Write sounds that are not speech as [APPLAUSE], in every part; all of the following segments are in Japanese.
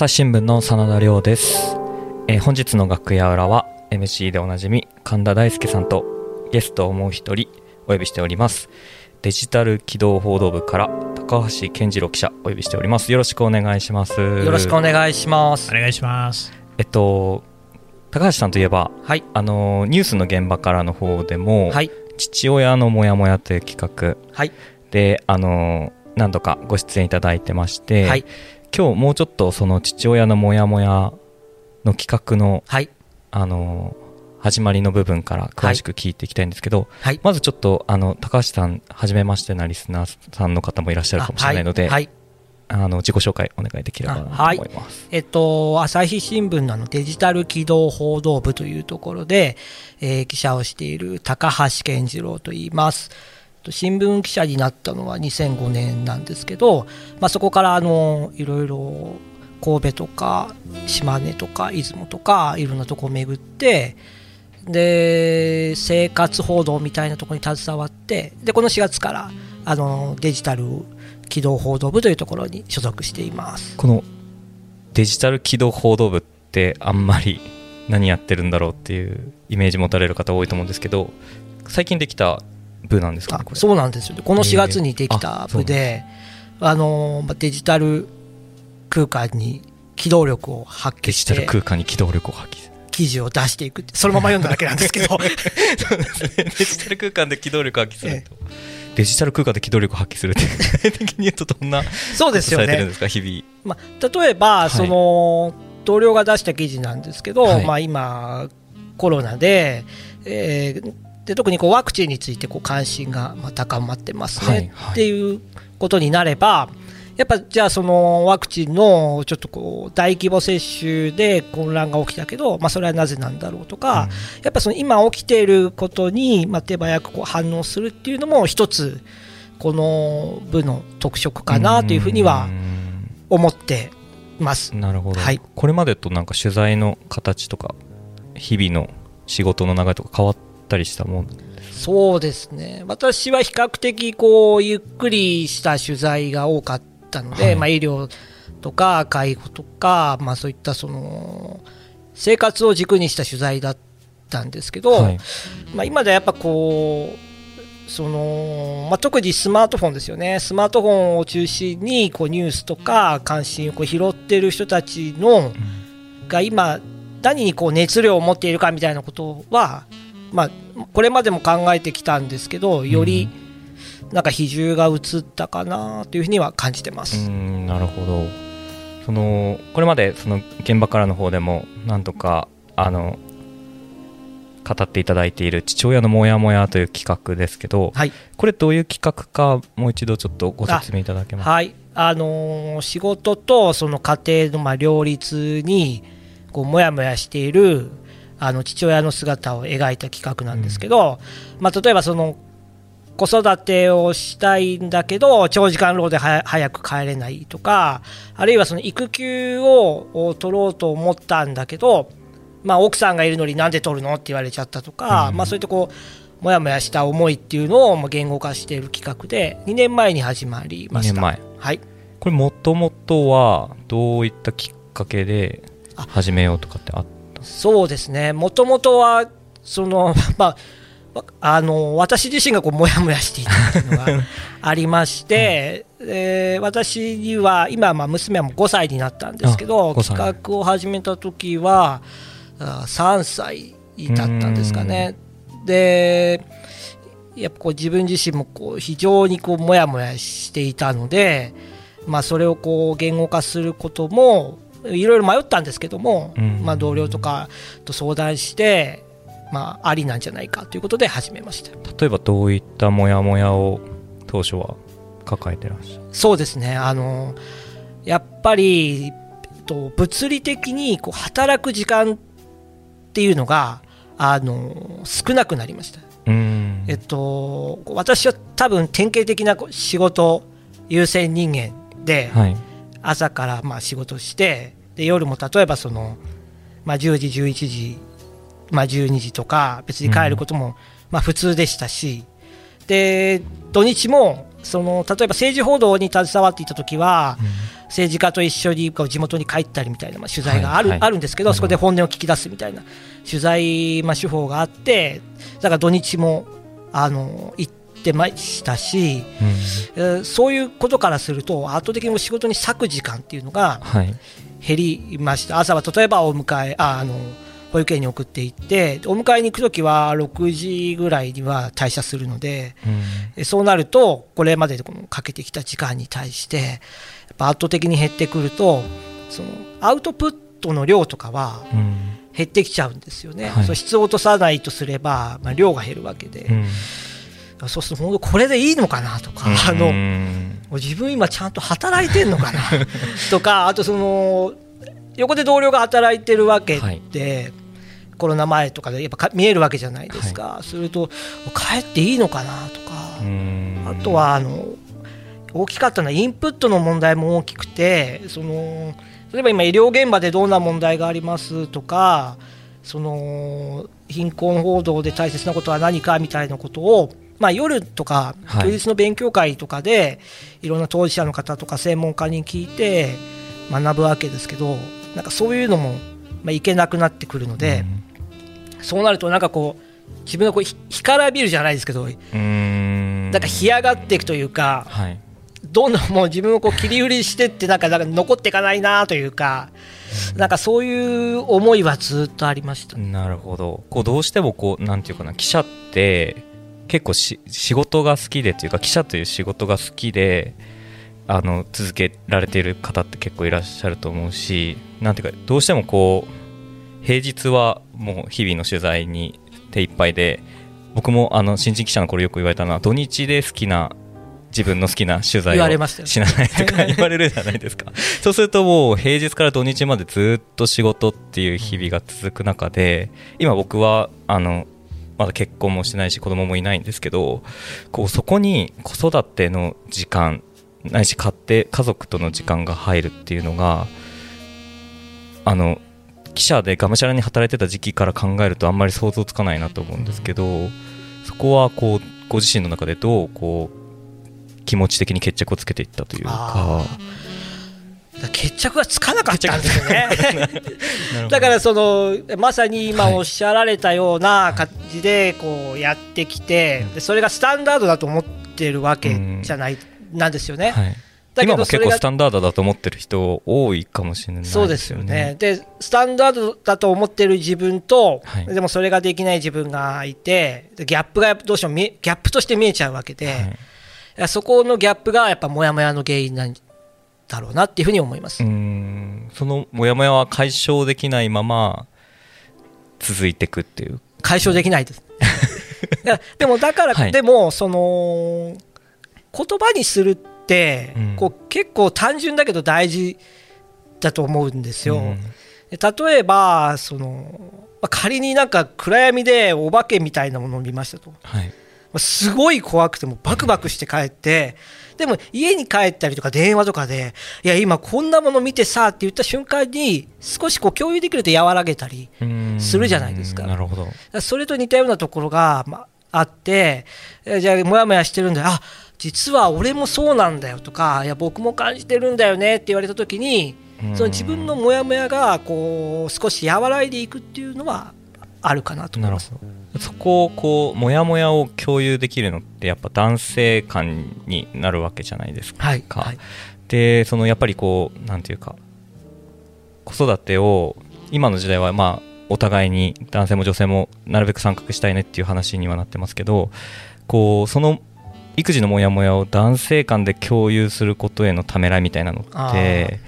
朝日新聞の真田亮です、えー本日の楽屋裏は MC でおなじみ神田大輔さんとゲストをもう一人お呼びしておりますデジタル機動報道部から高橋健次郎記者お呼びしておりますよろしくお願いしますよよろしくお願いしますお。願いします。えっと高橋さんといえばはい。あのニュースの現場からの方でも、はい。父親のモヤモヤという企画はい。であの何度かご出演いただいてまして、はい。今日もうちょっとその父親のモヤモヤの企画のはい。あの始まりの部分から詳しく聞いていきたいんですけど、はい。まずちょっとあの高橋さん初めましてなリスナーさんの方もいらっしゃるかもしれないので、あはい。はいあの自己紹介お願いできればなと思います。えっと、朝日新聞のデジタル機動報道部というところで、えー記者をしている高橋健次郎と言います。と新聞記者になったのは2005年なんですけど、まあ、そこからあのいろいろ神戸とか島根とか出雲とかいろんなとこを巡ってで生活報道みたいなとこに携わってでこの4月からあのデジタル機動報道部というところに所属しています。このデジタル機動報道部ってあんまり何やってるんだろうっていうイメージ持たれる方多いと思うんですけど最近できた部なんですかあねそうなんですよ。ねこのへー。4月にできた部で、あのまあデジタル空間に機動力を発揮しデジタルて空間に機動力を発揮。する記事を出していくそのまま読んだだけなんですけど。そうですね。デジタル空間で機動力を発揮すると。デジタル空間で機動力を発揮するって、[LAUGHS] 具体的に言うとどんなそうですよね。されてるんですか、日まあ、例えば、い。その同僚が出した記事なんですけど、はい。まあ、今コロナで,、えーで特にこうワクチンについてこう関心がまあ高まってますね、はいはい。っていうことになればやっぱじゃあそのワクチンのちょっとこう大規模接種で混乱が起きたけど、まあ、それはなぜなんだろうとか、やっぱその今起きていることに、まあ、手早くこう反応するっていうのも一つこの部の特色かなというふうには思ってます。なるほど、はい。これまでとなんか取材の形とか、日々の仕事の流れとか変わったりしたもん。そうですね。私は比較的こうゆっくりした取材が多かったので、はい。まあ、医療とか介護とか、まあ、そういったその生活を軸にした取材だったんですけど、はい。まあ、今ではやっぱこうその、まあ、特にスマートフォンですよね。スマートフォンを中心にこうニュースとか関心をこう拾っている人たちのが今何にこう熱量を持っているかみたいなことは、まあ、これまでも考えてきたんですけどよりなんか比重が移ったかなというふうには感じてます。んなるほど。そのこれまでその現場からの方でも何とかあの語っていただいている父親のモヤモヤという企画ですけど、はい。これどういう企画かもう一度ちょっとご説明いただけます？かはい。あのー仕事とその家庭のまあ両立にこうもやもやしているあの父親の姿を描いた企画なんですけど、まあ、例えばその子育てをしたいんだけど長時間労働では早く帰れないとかあるいはその育休をを取ろうと思ったんだけど、まあ、奥さんがいるのになんで取るのって言われちゃったとか、うん。まあ、そういったこうもやもやした思いっていうのをまあ言語化している企画で2年前に始まりました。2年前。はい。これもともとはどういったきっかけであ始めようとかってあっそうですね、もともとは、その、[LAUGHS] まあ、あの、私自身がこう、もやもやしていたっていうのがありまして、[LAUGHS] えー私には、今、まあ、娘はもう5歳になったんですけあど、5歳。企画を始めた時は、あ3歳だったんですかね。で、やっぱこう自分自身もこう非常にこうもやもやしていたので、まあ、それをこう言語化することもいろいろ迷ったんですけども、うん。まあ、同僚とかと相談して、まあ、ありなんじゃないかということで始めました。例えばどういったモヤモヤを当初は抱えてらっしゃるそうですね。あのやっぱり、と、物理的にこう働く時間っていうのがあの少なくなりました。うーん。えっと、私は多分典型的な仕事優先人間で、はい朝からまあ仕事してで夜も例えばその、まあ、10時11時、まあ、12時とか別に帰ることもまあ普通でしたし、で土日もその例えば政治報道に携わっていた時は、政治家と一緒に地元に帰ったりみたいな、まあ、取材がある,、はいはい。あるんですけど、そこで本音を聞き出すみたいな取材、まあ、手法があって、だから土日もあの行ってましたし、うん。えーそういうことからすると、圧倒的に仕事に割く時間っていうのがはい。減りました、朝は例えばお迎え、ああの保育園に送っていって、お迎えに行くときは6時ぐらいには退社するので、うん。えそうなると、これまでかけてきた時間に対して、圧倒的に減ってくると、そのアウトプットの量とかはうん。減ってきちゃうんですよね、はい。質を落とさないとすれば、まあ、量が減るわけで、うんそうすると、本当、これでいいのかなとか、あうのん自分、今、ちゃんと働いてんのかな [LAUGHS] とか、あとその、横で同僚が働いてるわけで、コロナ前とかでやっぱか見えるわけじゃないですか、すると、帰っていいのかなとか。うん。あとはあの大きかったのはインプットの問題も大きくてその例えば今医療現場でどんな問題がありますとかその貧困報道で大切なことは何かみたいなことを、まあ、夜とかはい。休日の勉強会とかで、い、ろんな当事者の方とか専門家に聞いて学ぶわけですけどなんかそういうのも、まあ、いけなくなってくるので、そうなるとなんかこう自分がこうひ干からびるじゃないですけどうん。なんか干上がっていくというか、はい。どんどんもう自分をこう切り売りしてってなんかなんか残っていかないなというか、なんかそういう思いはずっとありました。なるほど。こうどうしてもこうなんていうかな記者って結構し仕事が好きでというか記者という仕事が好きであの続けられている方って結構いらっしゃると思うしなんていうかどうしてもこう平日はもう日々の取材に手一杯で僕もあの新人記者の頃よく言われたのは土日で好きな自分の好きな取材をしないとか言われるじゃないですか。[LAUGHS] そうするともう平日から土日までずっと仕事っていう日々が続く中で今僕はあのまだ結婚もしてないし子供もいないんですけどこうそこに子育ての時間ないし家庭家族との時間が入るっていうのがあの記者でがむしゃらに働いてた時期から考えるとあんまり想像つかないなと思うんですけどそこはこうご自身の中でどうこう気持ち的に決着をつけていったというか。決着がつかなかったんですよね。[LAUGHS] だからそのまさに今はいおっしゃられたような感じでこうやってきて、でそれがスタンダードだと思ってるわけじゃない、なんですよね。はい、結構スタンダードだと思ってる人多いかもしれないそうですよね。で、スタンダードだと思ってる自分と、はい。でもそれができない自分がいて、でギャップがどうしてもギャップとして見えちゃうわけで、はい。そこのギャップがやっぱモヤモヤの原因なんだろうなっていうふうに思います。うーんそのモヤモヤは解消できないまま続いていくっていう解消できないです。[LAUGHS] でもだから、はいでもその言葉にするって、うんこう結構単純だけど大事だと思うんですよ。うんで例えばそのまあ仮になんか暗闇でお化けみたいなものを見ましたと。はいまあすごい怖くてもバクバクして帰って、でも家に帰ったりとか電話とかで、いや、今こんなもの見てさって言った瞬間に、少しこう共有できると和らげたり、するじゃないですか。なるほど。それと似たようなところが、まあ、あって、えじゃあ、もやもやしてるんだよ、あ実は俺もそうなんだよとか、いや、僕も感じてるんだよねって言われたときに、その自分のもやもやがこう少し和らいでいくっていうのはあるかなと思います。そこをこうモヤモヤを共有できるのってやっぱ男性間になるわけじゃないですか、はい、はい。でそのやっぱりこうなんていうか子育てを今の時代はまあお互いに男性も女性もなるべく参画したいねっていう話にはなってますけどこうその育児のモヤモヤを男性間で共有することへのためらいみたいなのって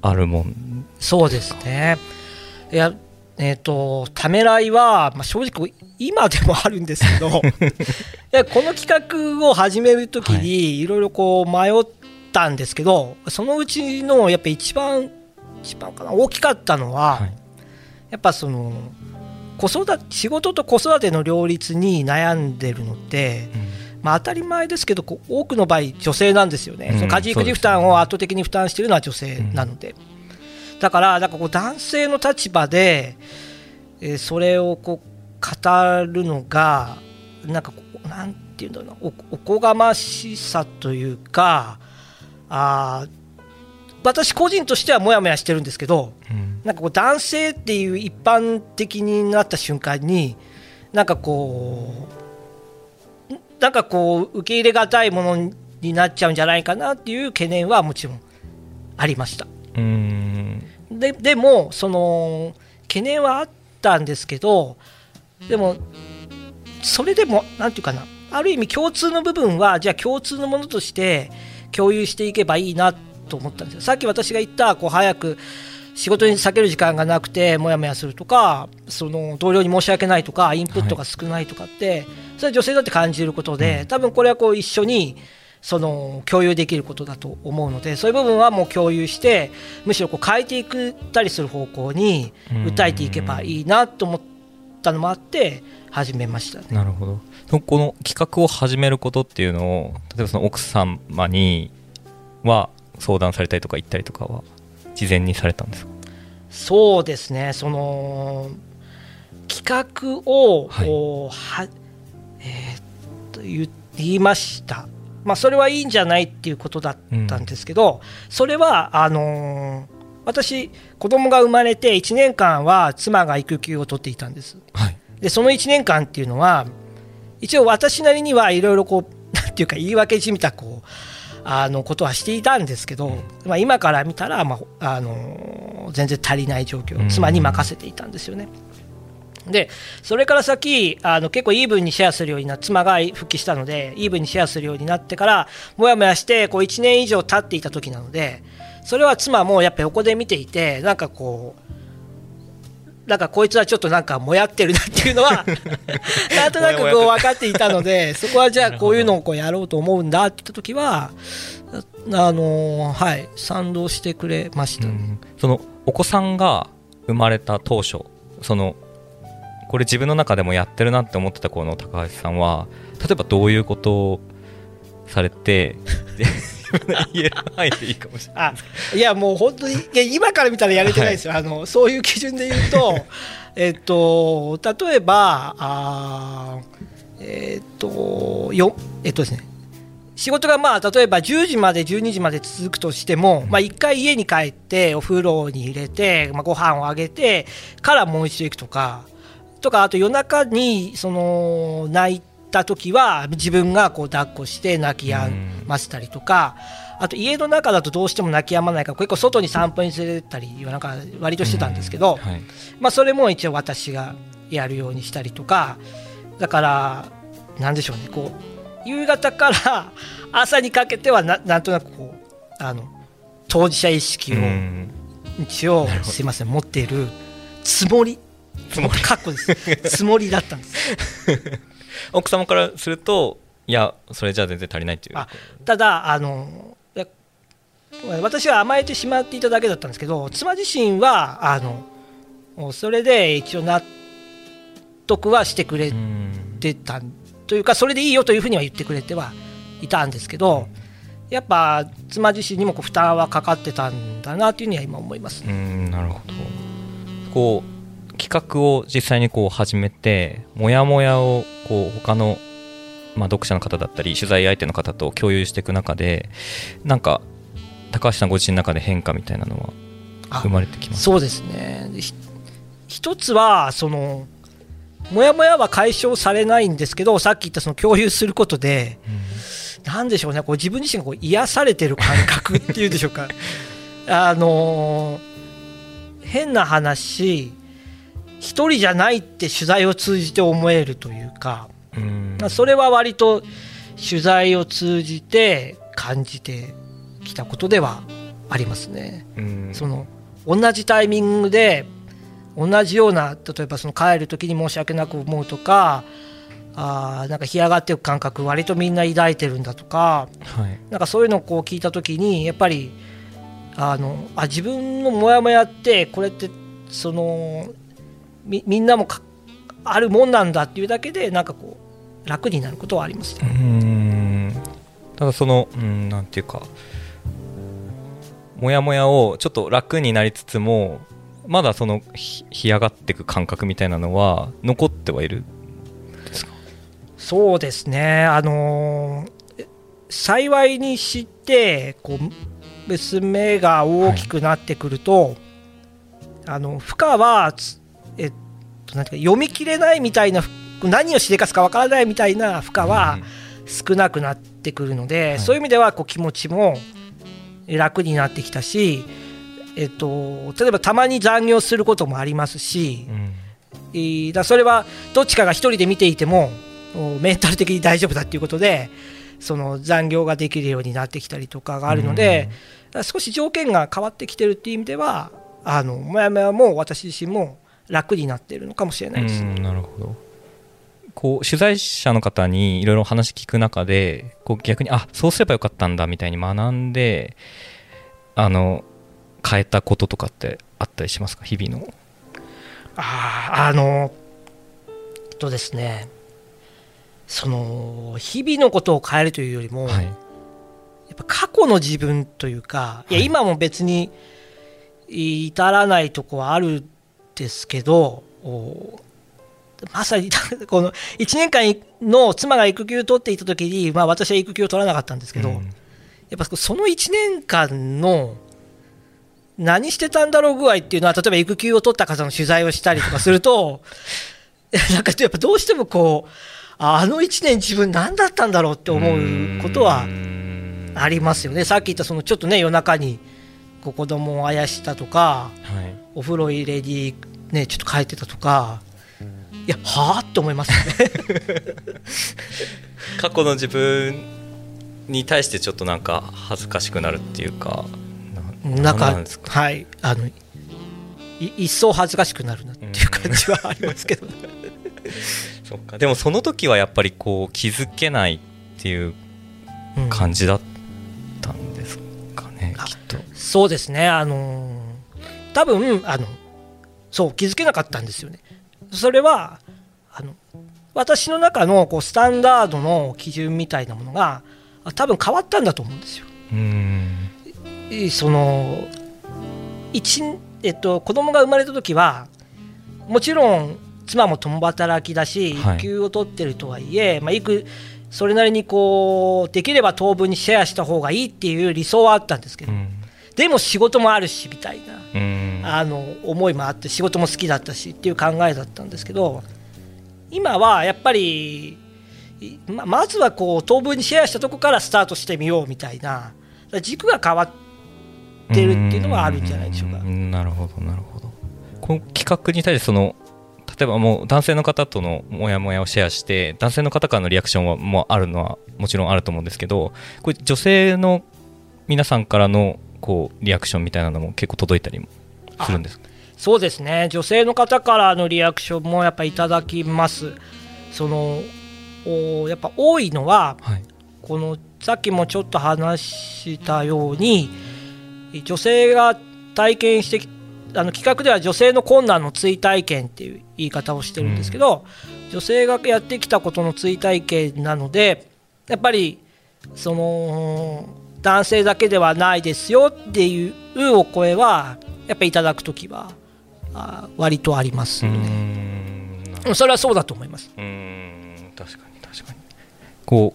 あるもんそうですね。いや、えっ、と、ためらいは、まあ、正直、今でもあるんですけど、[LAUGHS] いやこの企画を始めるときはに、いろいろこう迷ったんですけど、そのうちのやっぱ一番、一番かな、大きかったのは、はい。やっぱその、子育て仕事と子育ての両立に悩んでるのって、まあ、当たり前ですけどこう多くの場合女性なんですよね、うんその家事育児負担を圧倒的に負担しているのは女性なので、だからなんかこう男性の立場で、えーそれをこう語るのがなんかこうなんていうんだろうなおおこがましさというかあー私個人としてはもやもやしてるんですけどうん。なんかこう男性っていう一般的になった瞬間になんかこうなんかこう受け入れがたいものになっちゃうんじゃないかなっていう懸念はもちろんありました。うんででもその懸念はあったんですけどでもそれでもなんていうかなある意味共通の部分はじゃあ共通のものとして共有していけばいいなと思ったんですよ。さっき私が言ったこう早く仕事に避ける時間がなくてもやもやするとかその同僚に申し訳ないとかインプットが少ないとかって、それは女性だって感じることで、多分これはこう一緒にその共有できることだと思うのでそういう部分はもう共有してむしろこう変えていくたりする方向に訴えていけばいいなと思ったのもあって始めましたね。なるほど。この企画を始めることっていうのを例えばその奥様には相談されたりとか言ったりとかは事前にされたんですか？そうですね。その企画をはい。は、えーっと言言いました、まあ、それはいいんじゃないっていうことだったんですけど、それはあのー私子供が生まれて1年間は妻が育休を取っていたんです。はい。でその1年間っていうのは一応私なりにはいろいろこう [LAUGHS] なんていうか言い訳じみたこうあのことはしていたんですけど、まあ、今から見たら、まああの全然足りない状況うん。妻に任せていたんですよね。でそれから先あの結構イーブンにシェアするようにな妻が復帰したのでイーブンにシェアするようになってからもやもやしてこう1年以上経っていた時なのでそれは妻もやっぱ横で見ていてなんかこうなんかこいつはちょっとなんかもやってるなっていうのは [LAUGHS] なんとなくこう分かっていたのでそこはじゃあこういうのをこうやろうと思うんだって言った時はあのはい賛同してくれました、うん。そのお子さんが生まれた当初そのこれ自分の中でもやってるなって思ってたこの高橋さんは例えばどういうことをされてで言える範囲でいいかもしれない。あいやもう本当にいや今から見たらやれてないですよ、あのそういう基準で言うと [LAUGHS] えっと例えばあーえっとよえっとですね。仕事がまあ例えば10時まで12時まで続くとしても、まあ、1回家に帰ってお風呂に入れて、まあ、ご飯をあげてからもう一度行くとかとかあと夜中にその泣いた時は自分がこう抱っこして泣き止ませたりとかあと家の中だとどうしても泣き止まないから結構外に散歩に連れてったりなんか割としてたんですけど、はい。まあ、それも一応私がやるようにしたりとかだからなんでしょうねこう夕方から朝にかけてはななんとなくこうあの当事者意識をうん。一応すいません持っているつもりつもり。かっこです。つもりだったんです。[LAUGHS] 奥様からするといやそれじゃ全然足りないっていう。あただあの私は甘えてしまっていただけだったんですけど妻自身はあのそれで一応納得はしてくれうんてたというかそれでいいよというふうには言ってくれてはいたんですけどやっぱ妻自身にもこう負担はかかってたんだなというふうには今思います。うんなるほど。こう企画を実際にこう始めてモヤモヤをこう他の、まあ、読者の方だったり取材相手の方と共有していく中でなんか高橋さんご自身の中で変化みたいなのはあ生まれてきますそうですね。一つはそのもやもやは解消されないんですけどさっき言ったその共有することでなんでしょうねこう自分自身がこう癒されてる感覚っていうんでしょうか。[LAUGHS] あのー変な話一人じゃないって取材を通じて思えるというか、うそれは割と取材を通じて感じてきたことではありますね。うん。その同じタイミングで同じような例えばその帰る時に申し訳なく思うとかあーなんか干上がっていく感覚割とみんな抱いてるんだとかはい。なんかそういうのをこう聞いた時にやっぱりあのあ自分のモヤモヤってこれってそのみみんなもかあるもんなんだっていうだけでなんかこう楽になることはありますうね。ん。ただそのうんなんていうかモヤモヤをちょっと楽になりつつもまだそのひ干上がっていく感覚みたいなのは残ってはいる？そうですね、あのー幸いにしてこう娘が大きくなってくると、あの負荷はつえっとなんていうか読み切れないみたいな何をしでかすかわからないみたいな負荷は少なくなってくるので、はい。そういう意味ではこう気持ちも楽になってきたし、えっと、例えばたまに残業することもありますし、うん。えーだそれはどっちかが一人で見ていてもおメンタル的に大丈夫だっていうことでその残業ができるようになってきたりとかがあるので、だから少し条件が変わってきてるっていう意味ではあのもやもやも私自身も楽になっているのかもしれないです。うんなるほど。こう取材者の方にいろいろ話聞く中でこう逆にあそうすればよかったんだみたいに学んであの変えたこととかってあったりしますか？日々の。あーあのえっとですね。その日々のことを変えるというよりも、はい。やっぱ過去の自分というか、いやはい。今も別に至らないとこはあるんですけど、おまさに [LAUGHS] この1年間の妻が育休を取っていた時に、まあ、私は育休を取らなかったんですけど、うん。やっぱその1年間の何してたんだろう具合っていうのは、例えば育休を取った方の取材をしたりとかすると、[LAUGHS] なんかやっぱどうしてもこう、あの1年自分何だったんだろうって思うことはうん。ありますよね、さっき言ったそのちょっとね夜中にこう子供をあやしたとか、はいお風呂入れに、ね、ちょっと帰ってたとか、いや、はあって思いますよ。ね。[LAUGHS] 過去の自分に対してちょっとなんか恥ずかしくなるっていうかななんかはいあのい一層恥ずかしくなるなっていう感じはありますけど、ね、[LAUGHS] そっか。でもその時はやっぱりこう気づけないっていううん感じだったんですかね、あきっと。そうですね、あのー多分あのそう気づけなかったんですよね。それはあの私の中のこうスタンダードの基準みたいなものがあ多分変わったんだと思うんですよ。うんいその一えっと、子供が生まれた時はもちろん妻も共働きだしはい育休を取ってるとはいえ、まあ、育それなりにこうできれば当分にシェアした方がいいっていう理想はあったんですけど、うんでも仕事もあるしみたいな、うんあの思いもあって仕事も好きだったしっていう考えだったんですけど今はやっぱりいままずはこう当分にシェアしたとこからスタートしてみようみたいな軸が変わってるっていうのはあるんじゃないでしょうか。ん。なるほどなるほど。この企画に対してその例えばもう男性の方とのモヤモヤをシェアして男性の方からのリアクションはもうあるのはもちろんあると思うんですけどこれ女性の皆さんからのこうリアクションみたいなのも結構届いたりもするんですか？そうですね。女性の方からのリアクションもやっぱいただきます。そのおやっぱ多いのははい。このさっきもちょっと話したように女性が体験してきあの企画では女性の困難の追体験っていう言い方をしてるんですけど、女性がやってきたことの追体験なのでやっぱりその男性だけではないですよっていうお声はやっぱりいただく時はあ割とありますよね。それはそうだと思います。どうーん確かに確かにこ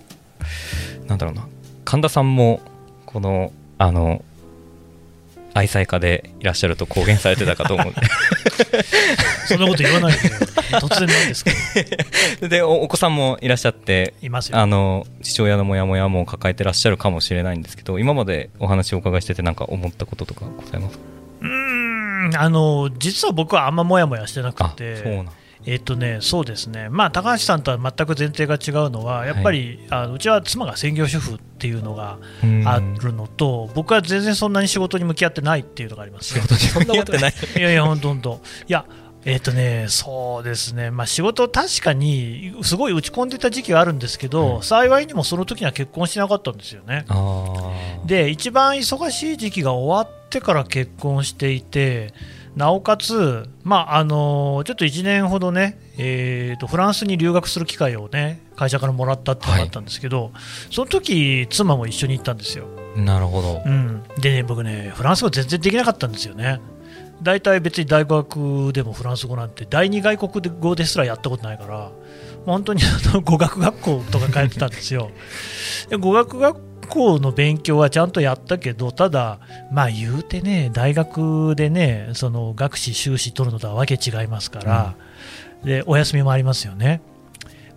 うなんだろうな神田さんもこのあの愛妻家でいらっしゃると公言されてたかと思うんで。[LAUGHS] そんなこと言わないで突然なんですけど。[LAUGHS] でおお子さんもいらっしゃっていますよ。あの父親のモヤモヤも抱えてらっしゃるかもしれないんですけど今までお話をお伺いしててなんか思ったこととかございますか？うーんあの実は僕はあんまモヤモヤしてなくあてそうなんえっとね、そうですね、まあ、高橋さんとは全く前提が違うのは、やっぱり、あのうちは妻が専業主婦っていうのがあるのと、僕は全然そんなに仕事に向き合ってないっていうのがあります、仕事にそんなことない。いやいや、ほんとほんと。いやえっ、とね、そうですね、まあ、仕事、確かにすごい打ち込んでた時期はあるんですけど、はい幸いにもその時には結婚してなかったんですよね。で一番忙しい時期が終わってから結婚していてなおかつ、まああのちょっと1年ほどね、えーとフランスに留学する機会をね会社からもらったっていうのがあったんですけど、その時妻も一緒に行ったんですよ、なるほど。うん、でね僕ねフランス語全然できなかったんですよね。大体別に大学でもフランス語なんて第二外国語ですらやったことないから本当にあの語学学校とか通ってたんですよ。で語学学校の勉強はちゃんとやったけどただまあ言うてね大学でねその学士修士取るのとはわけ違いますから、うん、でお休みもありますよね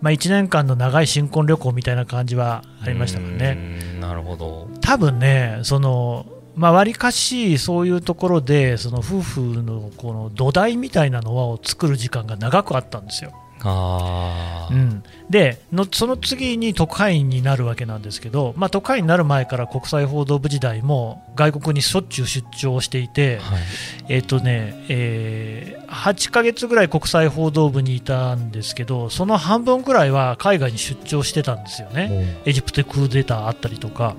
まあ、1年間の長い新婚旅行みたいな感じはありましたもんね。なるほど多分ねそのまあ、割かしそういうところでその夫婦のこの土台みたいなのを作る時間が長くあったんですよ。あうん、でのその次に特派員になるわけなんですけど、まあ、特派員になる前から国際報道部時代も外国にしょっちゅう出張していて、はい、えーとねえー、8ヶ月ぐらい国際報道部にいたんですけどその半分ぐらいは海外に出張してたんですよね、エジプトでクーデターあったりとか。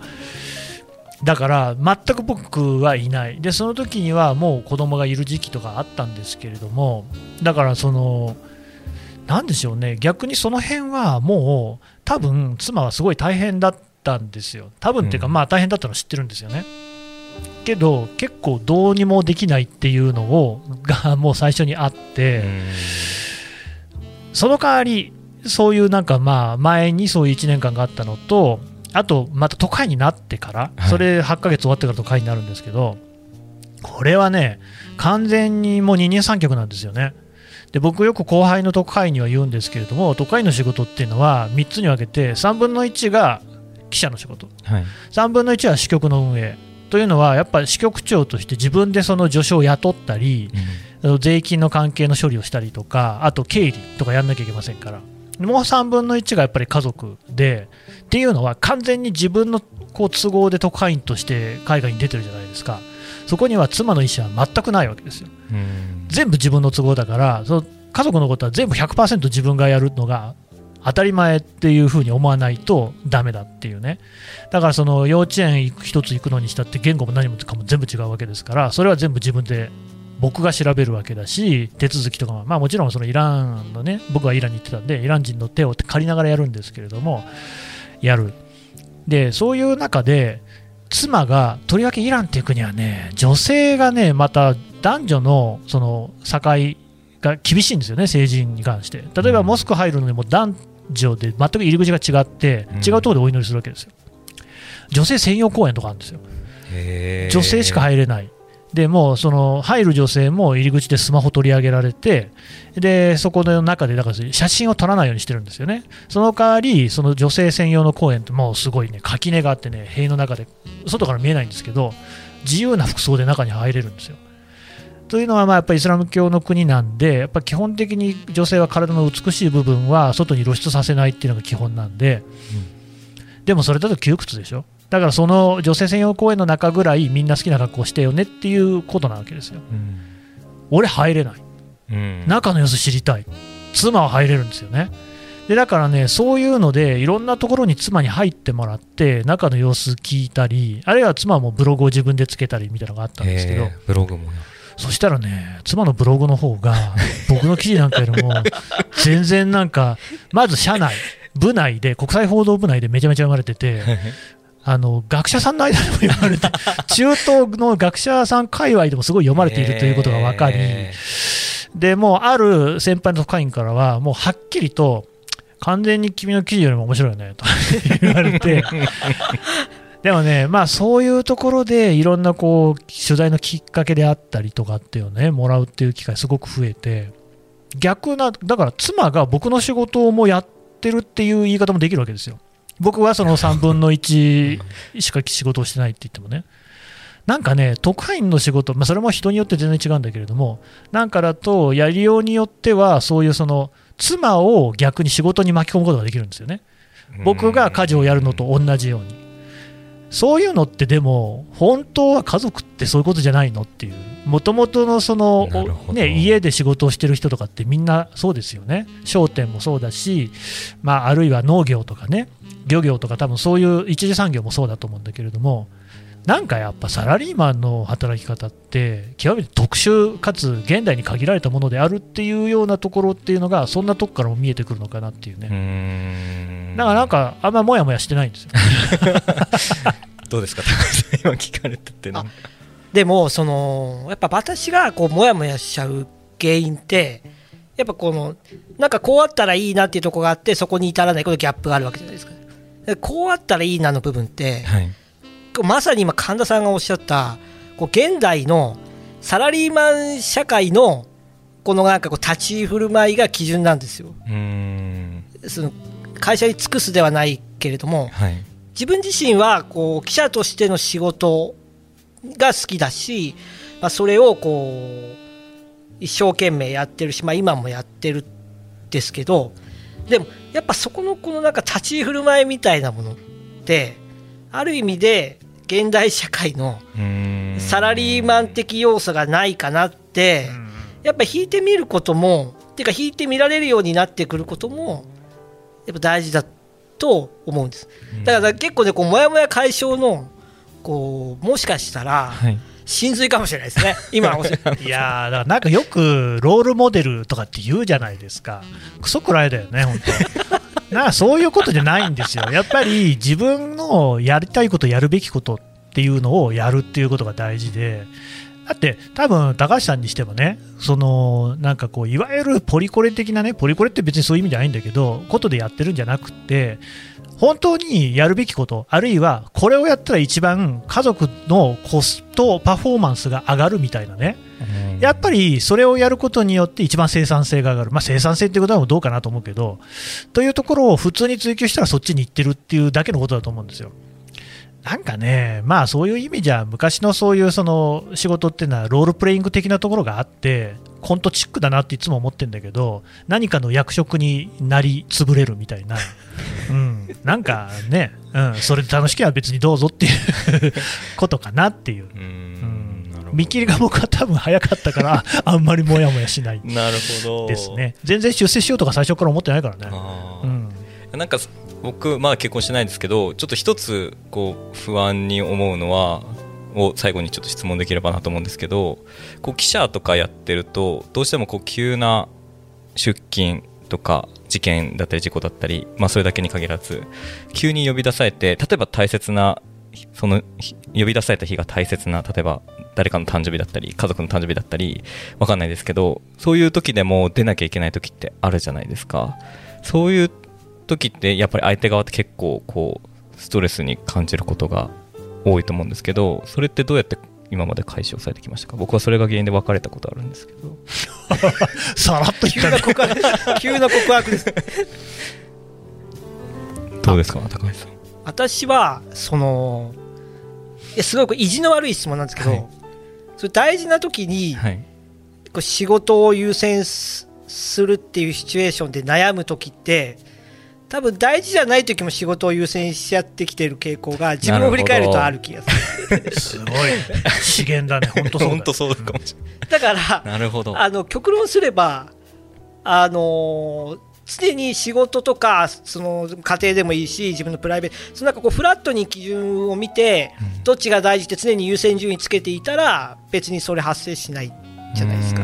だから全く僕はいない。でその時にはもう子供がいる時期とかあったんですけれどもだからそのなんでしょうね。逆にその辺はもう多分妻はすごい大変だったんですよ。多分っていうか、まあ大変だったの知ってるんですよね。けど結構どうにもできないっていうのをがもう最初にあってその代わりそういうなんかまあ前にそういう1年間があったのとあと、また都会になってから、それ8ヶ月終わってから都会になるんですけど、これはね、完全にもう二人三脚なんですよね。で僕よく後輩の特派員には言うんですけれども特派員の仕事っていうのは3つに分けて3分の1が記者の仕事、はい、3分の1は支局の運営。というのはやっぱり支局長として自分でその助手を雇ったり、うん、税金の関係の処理をしたりとかあと経理とかやんなきゃいけませんから。もう3分の1がやっぱり家族でっていうのは完全に自分のこう都合で特派員として海外に出てるじゃないですか。そこには妻の意思は全くないわけですよ全部自分の都合だからその家族のことは全部100%自分がやるのが当たり前っていうふうに思わないとダメだっていうねだからその幼稚園行く一つ行くのにしたって言語も何もかも全部違うわけですからそれは全部自分で僕が調べるわけだし、手続きとかも、まあ、もちろんそのイランのね、僕はイランに行ってたんで、イラン人の手を借りながらやるんですけれども、やる。で、そういう中で、妻が、とりわけイランっていう国はね、女性がね、また男女のその境が厳しいんですよね、成人に関して。例えばモスク入るのにも男女で全く入り口が違って、違うところでお祈りするわけですよ。女性専用公園とかあるんですよ。女性しか入れない。でもうその入る女性も入り口でスマホ取り上げられてでそこの中でだから写真を撮らないようにしてるんですよねその代わりその女性専用の公園ってもうすごいね垣根があってね塀の中で外から見えないんですけど自由な服装で中に入れるんですよというのはまあやっぱりイスラム教の国なんでやっぱ基本的に女性は体の美しい部分は外に露出させないっていうのが基本なんで、うん、でもそれだと窮屈でしょ？だからその女性専用公園の中ぐらいみんな好きな格好してよねっていうことなわけですよ。うん、俺入れない、うん、中の様子知りたい。妻は入れるんですよね。でだからねそういうのでいろんなところに妻に入ってもらって中の様子聞いたりあるいは妻もブログを自分でつけたりみたいなのがあったんですけど。ブログもそしたらね妻のブログの方が [LAUGHS] 僕の記事なんかよりも全然なんかまず社内部内で国際報道部内でめちゃめちゃ生まれててあの学者さんの間でも言われて、[LAUGHS] 中東の学者さん界隈でもすごい読まれているということが分かり、でもうある先輩の会員からは、もうはっきりと、完全に君の記事よりも面白いよねと言われて、でもね、まあそういうところでいろんなこう取材のきっかけであったりとかっていうね、もらうっていう機会すごく増えて、逆な、だから妻が僕の仕事もやってるっていう言い方もできるわけですよ。僕はその [LAUGHS] 3分の1しか仕事をしてないって言ってもね、なんかね、特派員の仕事、まあ、それも人によって全然違うんだけれども、なんかだと、やりようによっては、そういうその妻を逆に仕事に巻き込むことができるんですよね。僕が家事をやるのと同じように。そういうのってでも、本当は家族ってそういうことじゃないのっていう、もともとのその、ね、家で仕事をしてる人とかってみんなそうですよね、商店もそうだし、まあ、あるいは農業とかね、漁業とか多分そういう一次産業もそうだと思うんだけれどもなんかやっぱサラリーマンの働き方って極めて特殊かつ現代に限られたものであるっていうようなところっていうのがそんなとこからも見えてくるのかなっていうねだからなんかあんまもやもやしてないんですよ。[LAUGHS] どうですか高橋さん今聞かれてて。でもそのやっぱ私がこうもやもやしちゃう原因ってやっぱこのなんかこうあったらいいなっていうところがあってそこに至らないこのギャップがあるわけじゃないですか。でこうあったらいいなの部分って、はい。まさに今神田さんがおっしゃったこう現代のサラリーマン社会のこのなんかこう立ち振る舞いが基準なんですよ。うーん。その会社に尽くすではないけれどもはい。自分自身はこう記者としての仕事が好きだし、まあ、それをこう一生懸命やってるし、まあ、今もやってるんですけどでもやっぱそこのこのなんか立ち振る舞いみたいなものってある意味で現代社会のサラリーマン的要素がないかなってやっぱ引いてみることもてか引いてみられるようになってくることもやっぱ大事だと思うんです。だから結構ねこうモヤモヤ解消のこうもしかしたらはい。真髄かもしれないですね。[LAUGHS] 今 [LAUGHS] いやーだからなんかよくロールモデルとかって言うじゃないですか、クソくらいだよね、本当。[LAUGHS] なんかそういうことじゃないんですよ、やっぱり自分のやりたいこと、やるべきことっていうのをやるっていうことが大事で、だって多分高橋さんにしてもね、そのなんかこういわゆるポリコレ的なね、ポリコレって別にそういう意味じゃないんだけど、ことでやってるんじゃなくって、本当にやるべきこと、あるいはこれをやったら一番家族のコストパフォーマンスが上がるみたいなね、やっぱりそれをやることによって一番生産性が上がる、まあ、生産性っていうことはどうかなと思うけど、というところを普通に追求したらそっちに行ってるっていうだけのことだと思うんですよ。なんかね、まあそういう意味じゃ、昔のそういうその仕事っていうのはロールプレイング的なところがあって、コントチックだなっていつも思ってるんだけど、何かの役職になり潰れるみたいな、[LAUGHS] うん、なんかね、うん、それで楽しければ別にどうぞっていう [LAUGHS] ことかなっていう。う見切りが僕は多分早かったから、[LAUGHS] あんまりもやもやしないなるほどですね。全然出世しようとか最初から思ってないからね。うん。なんか僕まだ結婚してないんですけどちょっと一つこう不安に思うのはを最後にちょっと質問できればなと思うんですけどこう記者とかやってるとどうしてもこう急な出勤とか事件だったり事故だったり、まあ、それだけに限らず急に呼び出されて例えば大切なその呼び出された日が大切な例えば誰かの誕生日だったり家族の誕生日だったりわかんないですけどそういう時でも出なきゃいけない時ってあるじゃないですか。そういう時ってやっぱり相手側って結構こうストレスに感じることが多いと思うんですけどそれってどうやって今まで解消されてきましたか？僕はそれが原因で別れたことあるんですけど。[LAUGHS] さらっと言ったね。急な告白 [LAUGHS] 急な告白です。どうですか高橋さん？私はそのいやすごく意地の悪い質問なんですけど、はい。それ大事な時にはい。こう仕事を優先すするっていうシチュエーションで悩む時って多分大事じゃない時も仕事を優先しちゃってきてる傾向が自分を振り返るとある気がする。すごい。資源だね。[LAUGHS] 本当そうだ。本当そうかもしれだからないなるほど。あの極論すればあの常に仕事とかその家庭でもいいし自分のプライベートそのなんかこうフラットに基準を見てうん。どっちが大事って常に優先順位つけていたら別にそれ発生しないじゃないですか。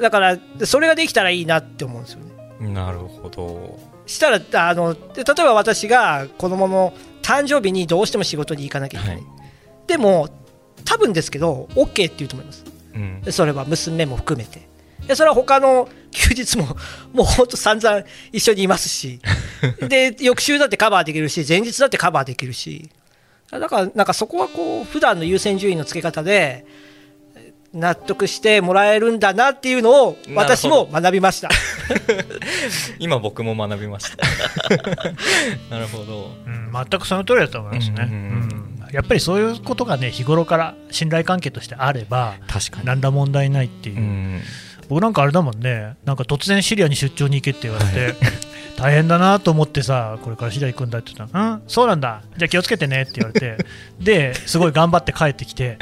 だからそれができたらいいなって思うんですよね。なるほどしたらあので例えば私が子供の誕生日にどうしても仕事に行かなきゃいけない、はい。でも多分ですけど OK って言うと思います。うん。それは娘も含めて。でそれは他の休日も [LAUGHS] もう本当散々一緒にいますし。[LAUGHS] で翌週だってカバーできるし前日だってカバーできるし。だからなんかそこはこう普段の優先順位のつけ方で納得してもらえるんだなっていうのを私も学びました。[LAUGHS] 今僕も学びました。[LAUGHS] なるほど。うん、全くその通りだと思いますね、うんうん。うん。やっぱりそういうことがね日頃から信頼関係としてあれば確かに。何ら問題ないっていう、うん僕なんかあれだもんね。なんか突然シリアに出張に行けって言われて、[LAUGHS] 大変だなと思ってさこれからシリア行くんだって言ったらうん？そうなんだ。じゃあ気をつけてねって言われて。[LAUGHS] ですごい頑張って帰ってきていや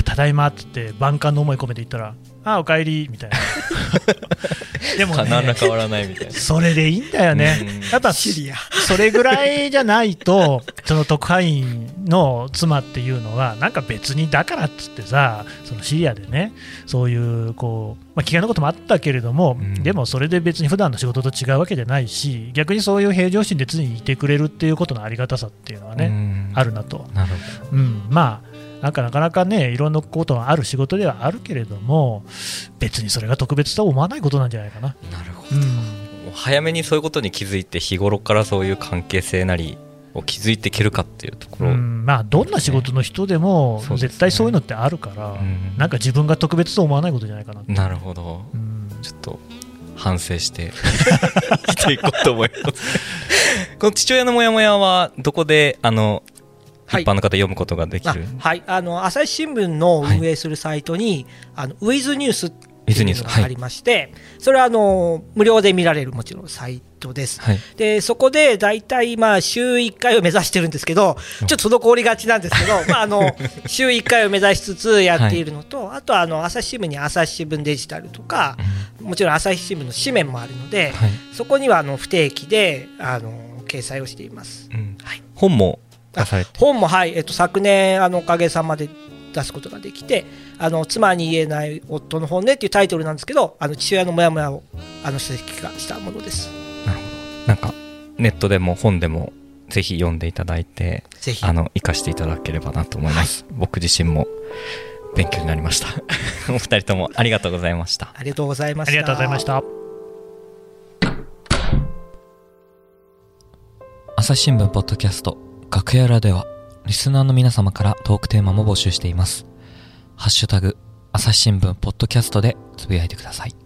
ーただいまって言って万感の思い込めて言ったらあーおかえりみたいな。[LAUGHS] でもか何らね変わらないみたいな。それでいいんだよね。うん。やっぱシリア。それぐらいじゃないと、[LAUGHS] その特派員の妻っていうのは、なんか別にだからっつってさ、そのシリアでね、そういうこう、まあ、危険なこともあったけれども、うん。でもそれで別に普段の仕事と違うわけじゃないし、逆にそういう平常心で常にいてくれるっていうことのありがたさっていうのはね、うん。あるなと。なるほうん、まあなんかなかなかね、いろんなことがある仕事ではあるけれども、別にそれが特別とは思わないことなんじゃないかな。どなるほうん。ど早めにそういうことに気づいて日頃からそういう関係性なりを気づいていけるかっていうところ、うん。まあ、どんな仕事の人でも絶対そういうのってあるから、うん。なんか自分が特別と思わないことじゃないかななるほど。うん。ちょっと反省して [LAUGHS] 生きていこうと思います。この父親のモヤモヤはどこであのはい一般の方読むことができある、はい、あの朝日新聞の運営するサイトに、あのウィズニュースっていうのがありまして、それはあの無料で見られるもちろんサイトです。はい。でそこで大体まあ週1回を目指してるんですけど、ちょっと滞りがちなんですけど、[LAUGHS] まあ、あの週1回を目指しつつやっているのと、あとはあの朝日新聞に朝日新聞デジタルとか、もちろん朝日新聞の紙面もあるので、はい。そこにはあの不定期であの掲載をしています。うん。はい。本も本も、はいえっと、昨年あのおかげさまで出すことができて「あの妻に言えない夫の本音」っていうタイトルなんですけどあの父親のモヤモヤをあの書籍化したものです。なんかネットでも本でもぜひ読んでいただいてぜひ。あの生かしていただければなと思います、僕自身も勉強になりました。[LAUGHS] お二人ともありがとうございました。ありがとうございました。ありがとうございました。朝日新聞ポッドキャスト楽屋裏ではリスナーの皆様からトークテーマも募集しています。ハッシュタグ朝日新聞ポッドキャストでつぶやいてください。